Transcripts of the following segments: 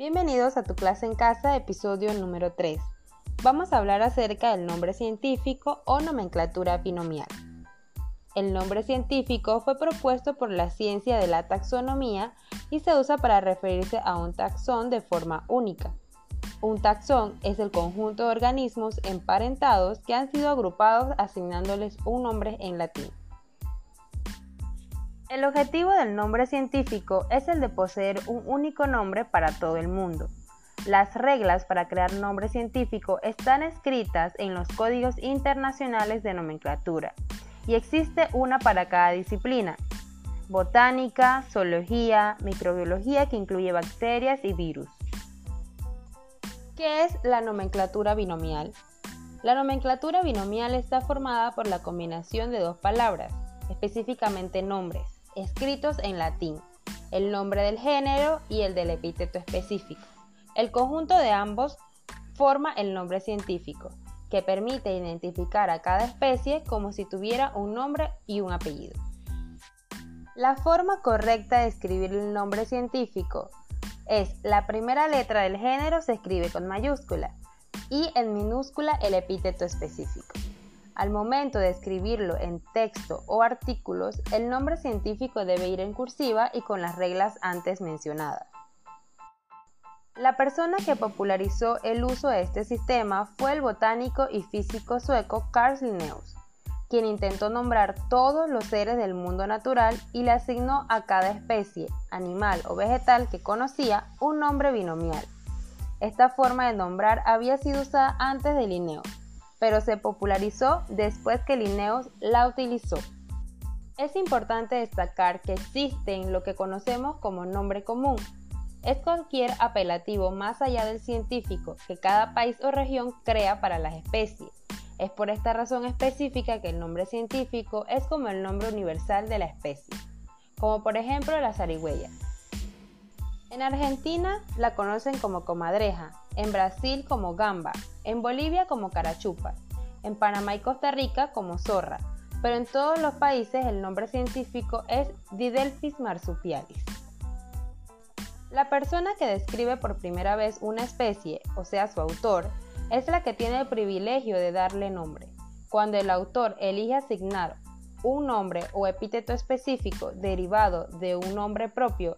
Bienvenidos a tu clase en casa, episodio número 3. Vamos a hablar acerca del nombre científico o nomenclatura binomial. El nombre científico fue propuesto por la ciencia de la taxonomía y se usa para referirse a un taxón de forma única. Un taxón es el conjunto de organismos emparentados que han sido agrupados asignándoles un nombre en latín. El objetivo del nombre científico es el de poseer un único nombre para todo el mundo. Las reglas para crear nombre científico están escritas en los códigos internacionales de nomenclatura y existe una para cada disciplina. Botánica, zoología, microbiología que incluye bacterias y virus. ¿Qué es la nomenclatura binomial? La nomenclatura binomial está formada por la combinación de dos palabras, específicamente nombres escritos en latín, el nombre del género y el del epíteto específico. El conjunto de ambos forma el nombre científico, que permite identificar a cada especie como si tuviera un nombre y un apellido. La forma correcta de escribir el nombre científico es la primera letra del género se escribe con mayúscula y en minúscula el epíteto específico. Al momento de escribirlo en texto o artículos, el nombre científico debe ir en cursiva y con las reglas antes mencionadas. La persona que popularizó el uso de este sistema fue el botánico y físico sueco Carl Linnaeus, quien intentó nombrar todos los seres del mundo natural y le asignó a cada especie, animal o vegetal que conocía un nombre binomial. Esta forma de nombrar había sido usada antes de Linnaeus, pero se popularizó después que Linnaeus la utilizó. Es importante destacar que existen lo que conocemos como nombre común. Es cualquier apelativo más allá del científico que cada país o región crea para las especies. Es por esta razón específica que el nombre científico es como el nombre universal de la especie, como por ejemplo la zarigüeya. En Argentina la conocen como comadreja, en Brasil como gamba, en Bolivia como carachupa, en Panamá y Costa Rica como zorra, pero en todos los países el nombre científico es Didelphis marsupialis. La persona que describe por primera vez una especie, o sea su autor, es la que tiene el privilegio de darle nombre. Cuando el autor elige asignar un nombre o epíteto específico derivado de un nombre propio,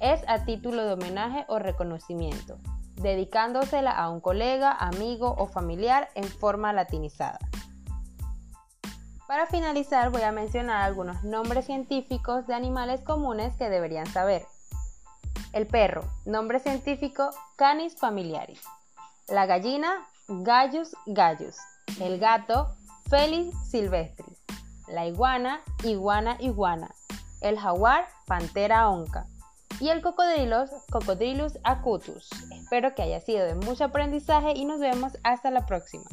es a título de homenaje o reconocimiento dedicándosela a un colega, amigo o familiar en forma latinizada. Para finalizar voy a mencionar algunos nombres científicos de animales comunes que deberían saber. El perro, nombre científico Canis familiaris. La gallina, Gallus gallus. El gato, Felis silvestris. La iguana, Iguana iguana. El jaguar, Pantera onca y el cocodrilo Cocodrilus acutus. Espero que haya sido de mucho aprendizaje y nos vemos hasta la próxima.